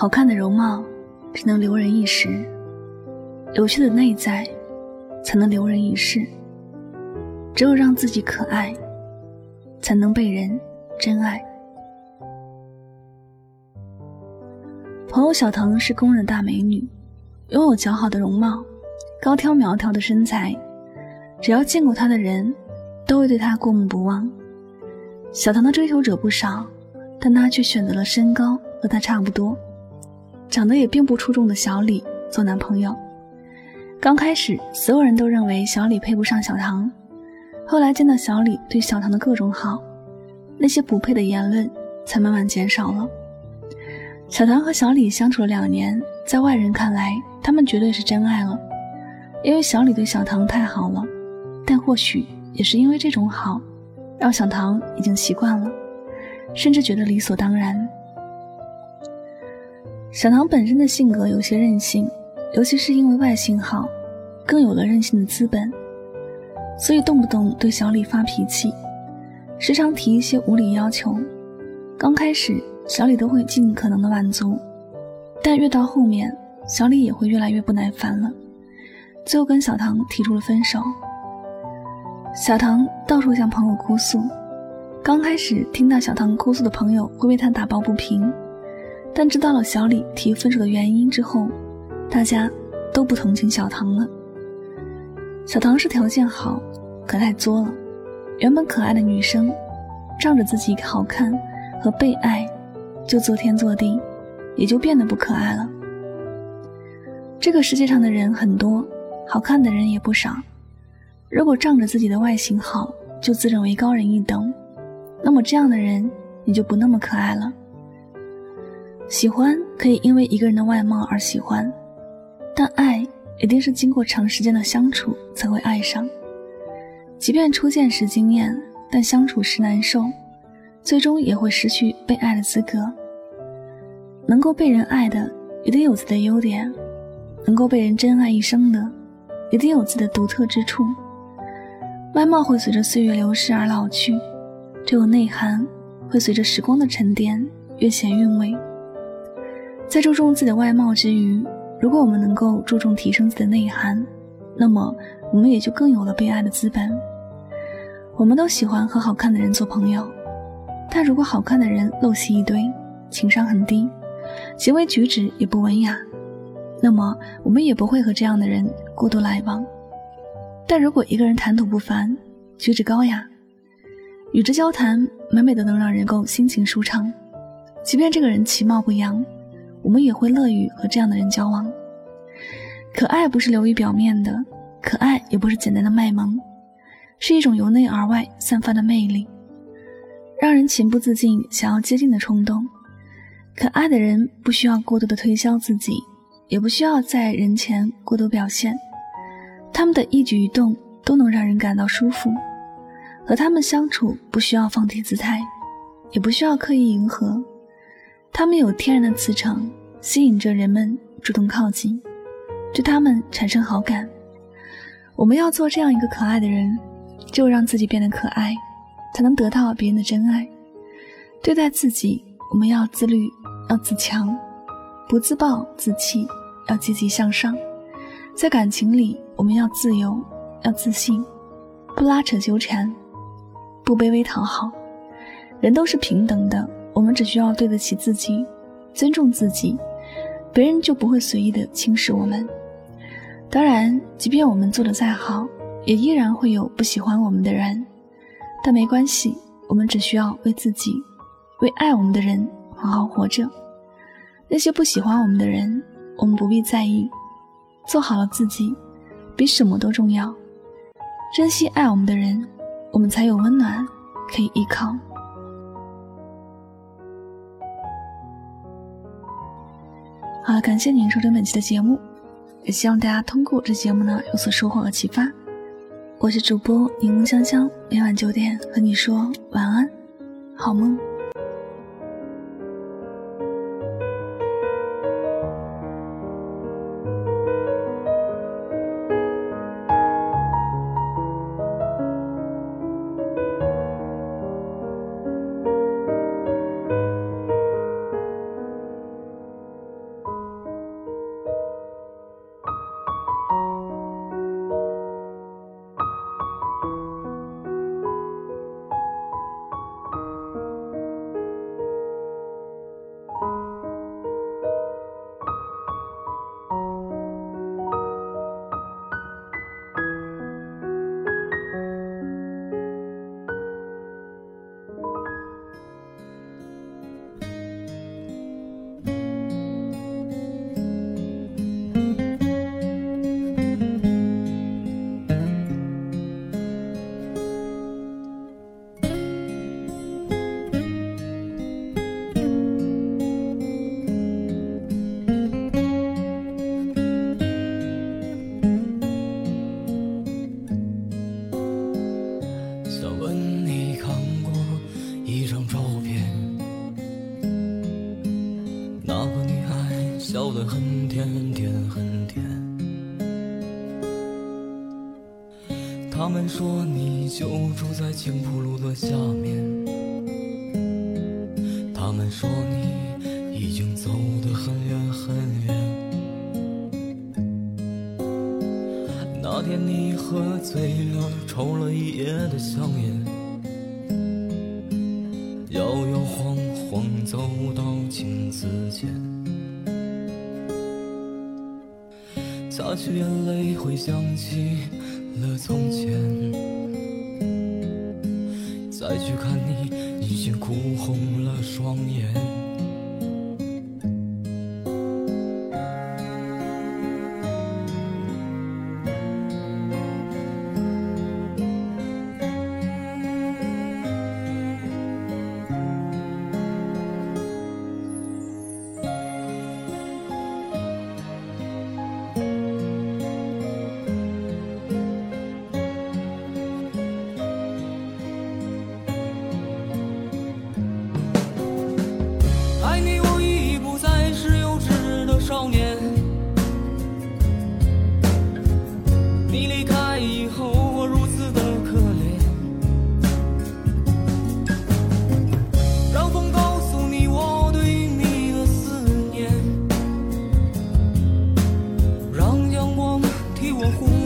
好看的容貌只能留人一时，有趣的内在才能留人一世。只有让自己可爱，才能被人真爱。朋友小唐是公认大美女，拥有姣好的容貌，高挑苗条的身材，只要见过她的人，都会对她过目不忘。小唐的追求者不少，但她却选择了身高和她差不多。长得也并不出众的小李做男朋友。刚开始，所有人都认为小李配不上小唐。后来见到小李对小唐的各种好，那些不配的言论才慢慢减少了。小唐和小李相处了两年，在外人看来，他们绝对是真爱了，因为小李对小唐太好了。但或许也是因为这种好，让小唐已经习惯了，甚至觉得理所当然。小唐本身的性格有些任性，尤其是因为外形好，更有了任性的资本，所以动不动对小李发脾气，时常提一些无理要求。刚开始，小李都会尽可能的满足，但越到后面，小李也会越来越不耐烦了，最后跟小唐提出了分手。小唐到处向朋友哭诉，刚开始听到小唐哭诉的朋友会为他打抱不平。但知道了小李提分手的原因之后，大家都不同情小唐了。小唐是条件好，可太作了。原本可爱的女生，仗着自己好看和被爱，就作天作地，也就变得不可爱了。这个世界上的人很多，好看的人也不少。如果仗着自己的外形好，就自认为高人一等，那么这样的人也就不那么可爱了。喜欢可以因为一个人的外貌而喜欢，但爱一定是经过长时间的相处才会爱上。即便初见时惊艳，但相处时难受，最终也会失去被爱的资格。能够被人爱的，一定有自己的优点；能够被人真爱一生的，一定有自己的独特之处。外貌会随着岁月流逝而老去，只有内涵会随着时光的沉淀越显韵味。在注重自己的外貌之余，如果我们能够注重提升自己的内涵，那么我们也就更有了被爱的资本。我们都喜欢和好看的人做朋友，但如果好看的人陋习一堆，情商很低，行为举止也不文雅，那么我们也不会和这样的人过多来往。但如果一个人谈吐不凡，举止高雅，与之交谈，每每都能让人够心情舒畅，即便这个人其貌不扬。我们也会乐于和这样的人交往。可爱不是流于表面的，可爱也不是简单的卖萌，是一种由内而外散发的魅力，让人情不自禁想要接近的冲动。可爱的人不需要过多的推销自己，也不需要在人前过多表现，他们的一举一动都能让人感到舒服。和他们相处不需要放低姿态，也不需要刻意迎合。他们有天然的磁场，吸引着人们主动靠近，对他们产生好感。我们要做这样一个可爱的人，只有让自己变得可爱，才能得到别人的真爱。对待自己，我们要自律，要自强，不自暴自弃，要积极向上。在感情里，我们要自由，要自信，不拉扯纠缠，不卑微讨好。人都是平等的。我们只需要对得起自己，尊重自己，别人就不会随意的轻视我们。当然，即便我们做的再好，也依然会有不喜欢我们的人。但没关系，我们只需要为自己，为爱我们的人好好活着。那些不喜欢我们的人，我们不必在意，做好了自己，比什么都重要。珍惜爱我们的人，我们才有温暖可以依靠。好，感谢您收听本期的节目，也希望大家通过这节目呢有所收获和启发。我是主播柠檬香香，每晚九点和你说晚安，好梦。很甜很甜很甜。他们说你就住在青浦路的下面。他们说你已经走得很远很远。那天你喝醉了，抽了一夜的香烟，摇摇晃晃走到镜子前。擦去眼泪，回想起了从前，再去看你，已经哭红了双眼。Cancún.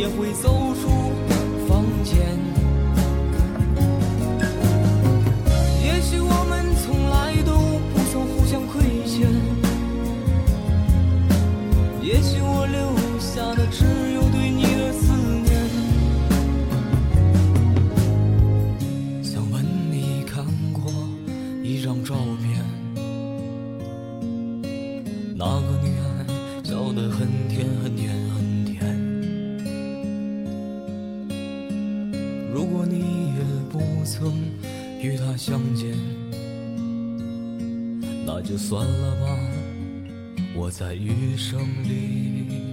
也会走出与他相见，那就算了吧。我在余生里。